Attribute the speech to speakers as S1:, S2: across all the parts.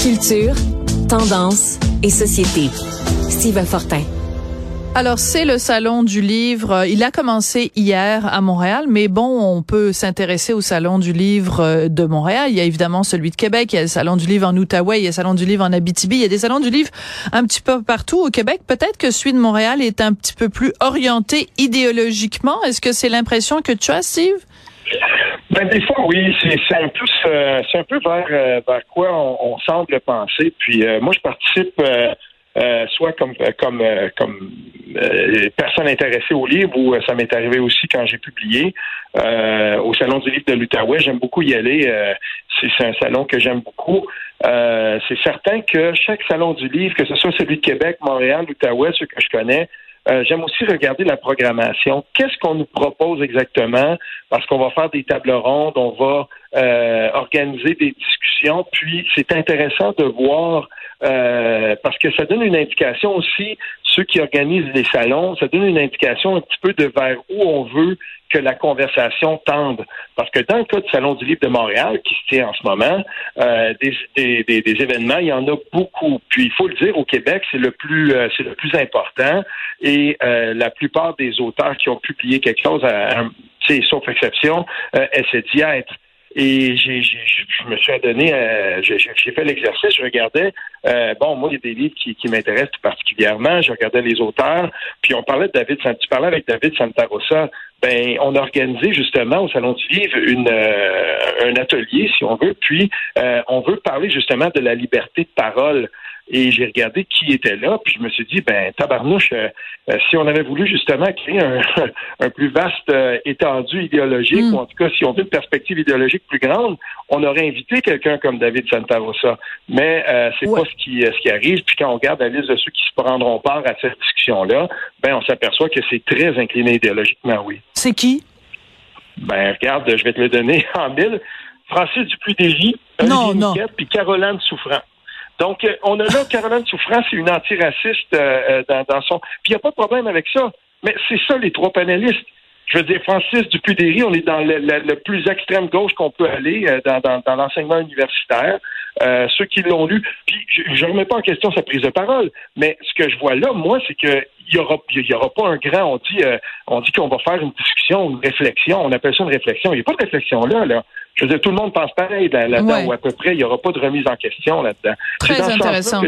S1: Culture, tendance et société. Steve Fortin.
S2: Alors, c'est le Salon du Livre. Il a commencé hier à Montréal, mais bon, on peut s'intéresser au Salon du Livre de Montréal. Il y a évidemment celui de Québec, il y a le Salon du Livre en Outaouais, il y a le Salon du Livre en Abitibi, il y a des salons du livre un petit peu partout au Québec. Peut-être que celui de Montréal est un petit peu plus orienté idéologiquement. Est-ce que c'est l'impression que tu as, Steve?
S3: Ben, des fois, oui, c'est un peu c'est un peu vers, euh, vers quoi on, semble penser. Puis euh, moi, je participe euh, euh, soit comme euh, comme euh, comme personne intéressée au livre ou ça m'est arrivé aussi quand j'ai publié au salon du livre de l'Outaouais. J'aime beaucoup y aller. c'est un salon que j'aime beaucoup. c'est certain que chaque salon du livre, que ce soit celui de Québec, Montréal, l'Outaouais, ceux que je connais, j'aime aussi regarder la programmation. Qu'est-ce qu'on nous propose exactement? Parce qu'on va faire des tables rondes, on va organiser des discussions, puis c'est intéressant de voir euh, parce que ça donne une indication aussi, ceux qui organisent les salons, ça donne une indication un petit peu de vers où on veut que la conversation tende. Parce que dans le cas du Salon du Livre de Montréal, qui se tient en ce moment, euh, des, des, des, événements, il y en a beaucoup. Puis il faut le dire, au Québec, c'est le plus euh, c'est le plus important. Et euh, la plupart des auteurs qui ont publié quelque chose, c'est sauf exception, essaient d'y être. Et j'ai, je me suis adonné, j'ai, fait l'exercice, je regardais, euh, bon, moi, il y a des livres qui, qui m'intéressent tout particulièrement, je regardais les auteurs, puis on parlait de David, tu parlais avec David Santarossa, ben, on a organisé justement au Salon du Livre une, euh, un atelier, si on veut, puis euh, on veut parler justement de la liberté de parole. Et j'ai regardé qui était là, puis je me suis dit, ben, tabarnouche, euh, euh, si on avait voulu justement créer un, un plus vaste euh, étendu idéologique, hmm. ou en tout cas, si on veut une perspective idéologique plus grande, on aurait invité quelqu'un comme David Santarossa. Mais c'est pas ce qui, ce qui arrive. Puis quand on regarde la liste de ceux qui se prendront part à cette discussion-là, ben, on s'aperçoit que c'est très incliné idéologiquement, oui.
S2: C'est qui?
S3: Ben, regarde, je vais te le donner en mille. Francis Dupuis-Déry, Olivier puis Caroline Souffrant. Donc, euh, on a là Caroline Souffrance, c'est une antiraciste euh, euh, dans, son... Puis il n'y a pas de problème avec ça. Mais c'est ça, les trois panélistes. Je veux dire, Francis Dupuy-Déry, on est dans le, plus extrême gauche qu'on peut aller dans, l'enseignement universitaire. ceux qui l'ont lu, puis je ne remets pas en question sa prise de parole, mais ce que je vois là, moi, c'est que il y aura, pas un grand. On dit, on dit qu'on va faire une discussion, une réflexion. On appelle ça une réflexion. Il n'y a pas de réflexion là, là. Je veux dire, tout le monde pense pareil là-dedans, ou à peu près, il n'y aura pas de remise en question là-dedans.
S2: Très intéressant.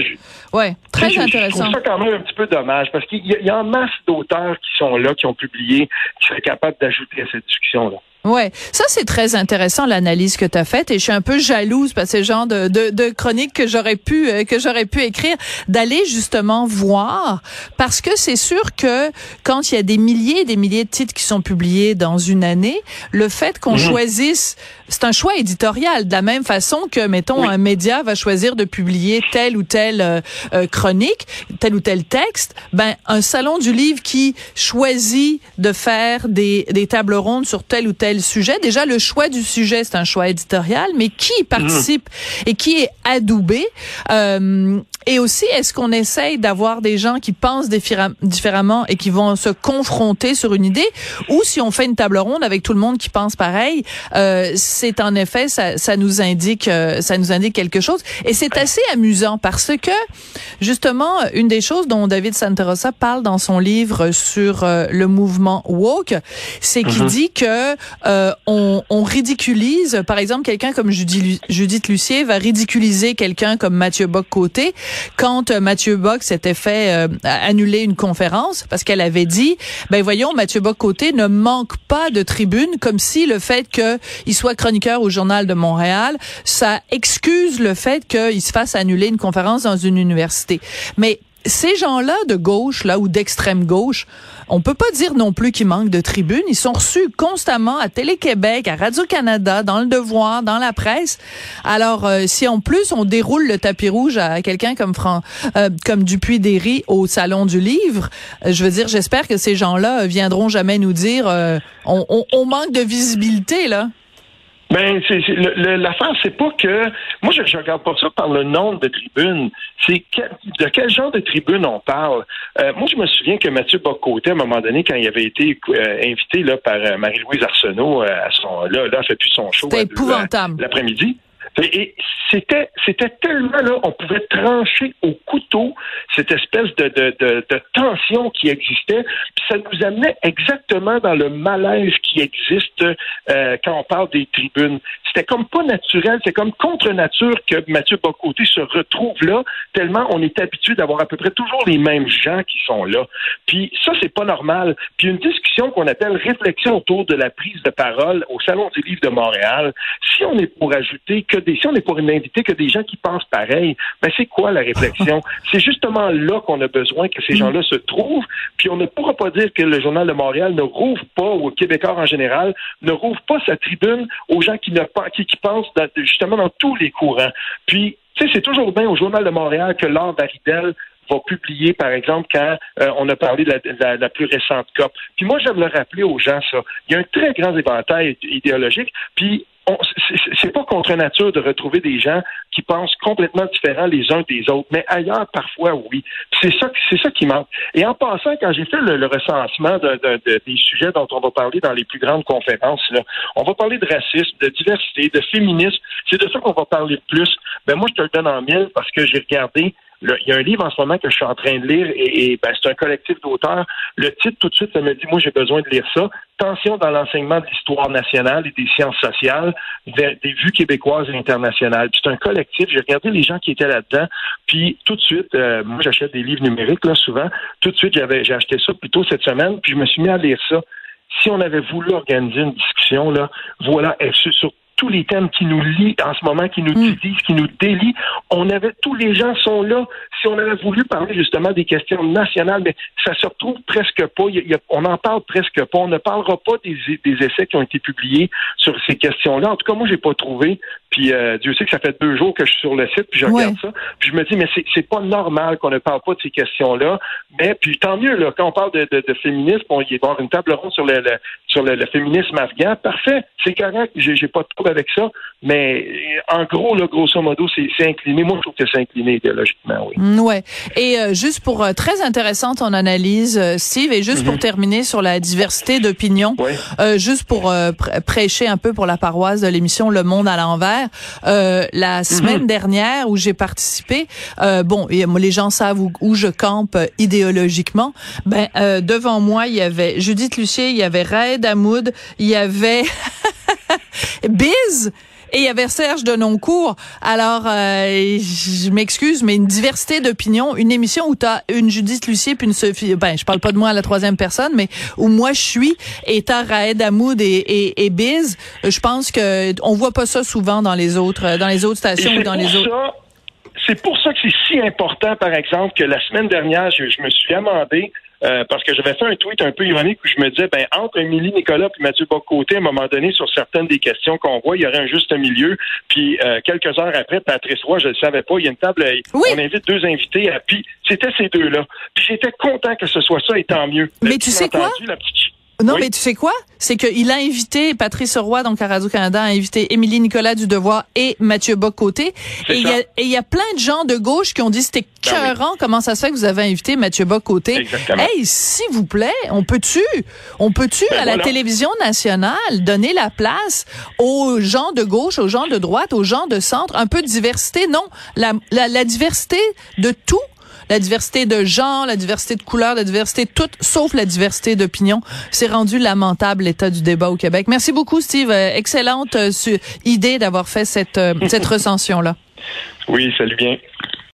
S2: Oui, très intéressant.
S3: Je trouve ça quand même un petit peu dommage, parce qu'il y, a en masse d'auteurs qui sont là, qui ont publié, qui seraient capables d'ajouter à cette discussion-là.
S2: Ouais, ça c'est très intéressant l'analyse que tu as faite et je suis un peu jalouse parce que c'est le genre de, de, de chronique que j'aurais pu euh, que j'aurais pu écrire d'aller justement voir parce que c'est sûr que quand il y a des milliers et des milliers de titres qui sont publiés dans une année, le fait qu'on mhm. choisisse c'est un choix éditorial de la même façon que mettons un média va choisir de publier telle ou telle euh, euh, chronique, tel ou tel texte, ben un salon du livre qui choisit de faire des des tables rondes sur tel ou tel sujet. Déjà, le choix du sujet, c'est un choix éditorial, mais qui participe et qui est adoubé? Euh, et aussi, est-ce qu'on essaye d'avoir des gens qui pensent différemment et qui vont se confronter sur une idée, ou si on fait une table ronde avec tout le monde qui pense pareil, euh, c'est en effet ça, ça nous indique euh, ça nous indique quelque chose. Et c'est assez amusant parce que justement une des choses dont David Santarossa parle dans son livre sur euh, le mouvement woke, c'est qu'il mm-hmm. dit que euh, on, on, ridiculise, par exemple, quelqu'un comme Judith Lucier va ridiculiser quelqu'un comme Mathieu Bock-Côté quand euh, Mathieu Bock s'était fait euh, annuler une conférence parce qu'elle avait dit, ben voyons, Mathieu Bock-Côté ne manque pas de tribune, comme si le fait qu'il soit chroniqueur au Journal de Montréal, ça excuse le fait qu'il se fasse annuler une conférence dans une université. Mais ces gens-là de gauche, là, ou d'extrême gauche, on peut pas dire non plus qu'ils manquent de tribunes. Ils sont reçus constamment à Télé-Québec, à Radio-Canada, dans Le Devoir, dans la presse. Alors, euh, si en plus on déroule le tapis rouge à quelqu'un comme Fran euh, comme Dupuis-Déry au Salon du Livre, euh, je veux dire, j'espère que ces gens-là viendront jamais nous dire on, on, on manque de visibilité, là.
S3: Ben, c'est, l'affaire, c'est pas que moi je, je regarde pas ça par le nombre de tribunes. C'est de quel genre de tribune on parle? Euh, moi, je me souviens que Mathieu Bocoté, à un moment donné, quand il avait été euh, invité là par euh, Marie-Louise Arsenault à son là, là, fait plus son show
S2: épouvantable
S3: l'après-midi. Et c'était, c'était tellement là, on pouvait trancher au couteau cette espèce de, de, de, tension qui existait. Puis ça nous amenait exactement dans le malaise qui existe euh, quand on parle des tribunes. C'était comme pas naturel, c'est comme contre nature que Mathieu Bocoté se retrouve là, tellement on est habitué d'avoir à peu près toujours les mêmes gens qui sont là. Puis ça, c'est pas normal. Puis une discussion qu'on appelle réflexion autour de la prise de parole au Salon du Livre de Montréal, si on est pour ajouter que des, si on est pour que des gens qui pensent pareil, ben c'est quoi la réflexion? c'est justement là qu'on a besoin que ces gens-là se trouvent. Puis on ne pourra pas dire que le Journal de Montréal ne rouvre pas, ou Québécois en général, ne rouvre pas sa tribune aux gens qui ne qui, qui pensent justement dans tous les courants. Puis tu sais, c'est toujours bien au Journal de Montréal que Laure Baridel va publier, par exemple, quand euh, on a parlé de la, plus récente COP. Puis moi, j'aime le rappeler aux gens, ça. Il y a un très grand éventail idéologique, puis c'est pas contre nature de retrouver des gens qui pensent complètement différents les uns des autres, mais ailleurs parfois oui. C'est ça, c'est ça qui manque. Et en passant, quand j'ai fait le, recensement de, des sujets dont on va parler dans les plus grandes conférences, là, on va parler de racisme, de diversité, de féminisme. C'est de ça qu'on va parler de plus. Ben moi, je te le donne en mille parce que j'ai regardé il y a un livre en ce moment que je suis en train de lire et, ben, c'est un collectif d'auteurs. Le titre, tout de suite, ça me dit, moi, j'ai besoin de lire ça. Tension dans l'enseignement de l'histoire nationale et des sciences sociales, des, vues québécoises et internationales. C'est un collectif. J'ai regardé les gens qui étaient là-dedans. Puis tout de suite, euh, moi, j'achète des livres numériques là souvent. Tout de suite, j'avais j'ai acheté ça plutôt cette semaine. Puis je me suis mis à lire ça si on avait voulu organiser une discussion, là, voilà, sur tous les thèmes qui nous lient en ce moment, qui nous mm. divisent, qui nous délient. On avait, tous les gens sont là. Si on avait voulu parler justement des questions nationales, mais ça se retrouve presque pas. on n'en parle presque pas. On ne parlera pas des, des, essais qui ont été publiés sur ces questions-là. En tout cas, moi, j'ai pas trouvé. Puis euh, Dieu sait que ça fait deux jours que je suis sur le site, puis je regarde ça. Puis je me dis, mais c'est, pas normal qu'on ne parle pas de ces questions-là. Mais puis tant mieux, là, quand on parle de, de, de féminisme, on y avoir une table ronde sur le, sur le, féminisme afghan. Parfait, c'est correct. J'ai, pas de trouble avec ça. Mais en gros, là, grosso modo, c'est, incliné. Moi, je trouve que c'est incliné idéologiquement, oui.
S2: Mm, ouais. Et euh, juste pour euh, très intéressante ton analyse, Steve, et juste pour mhm. terminer sur la diversité d'opinions, juste pour prêcher un peu pour la paroisse de l'émission Le Monde à l'envers. Euh, la mhm. semaine dernière où j'ai participé. Euh, bon, et, les gens savent où, je campe euh, idéologiquement. Ben devant moi, il y avait Judith Lucier, il y avait Raed Hamoud, il y avait Biz et il y avait Serge Denoncourt. Alors, euh, je m'excuse, mais une diversité d'opinions, une émission où tu as une Judith Lucier puis une Sophie, ben, je parle pas de moi à la troisième personne, mais où moi je suis, et t'as Raed Hamoud et, et, et, Biz, je pense que on voit pas ça souvent dans les autres, dans les autres stations ou dans les autres.
S3: C'est pour ça que c'est si important, par exemple, que la semaine dernière, je, je me suis amendé euh, parce que j'avais fait un tweet un peu ironique où je me disais, ben, entre Émilie Nicolas et Mathieu Bocoté, à un moment donné, sur certaines des questions qu'on voit, il y aurait un juste milieu. Puis euh, quelques heures après, Patrice Roy, je ne le savais pas, il y a une table, euh, on invite deux invités, à, puis c'était ces deux-là. Puis j'étais content que ce soit ça, et tant mieux.
S2: Mais tu sais quoi? Non, mais tu sais quoi? C'est qu'il a invité, Patrice Roy, donc à Radio-Canada, a invité Émilie Nicolas du Devoir et Mathieu Bock-Côté. Et il y, a plein de gens de gauche qui ont dit c'était ben cœurant, comment ça se fait que vous avez invité Mathieu Bock-Côté. Hey, s'il vous plaît, on peut-tu, on peut-tu, ben à la télévision nationale, donner la place aux gens de gauche, aux gens de droite, aux gens de centre, un peu de diversité? Non, la, la, la diversité de tout la diversité de genre, la diversité de couleurs, la diversité de tout, sauf la diversité d'opinion. C'est rendu lamentable l'état du débat au Québec. Merci beaucoup, Steve. Euh, excellente euh, idée d'avoir fait cette, euh, cette recension-là.
S3: Oui, salut bien.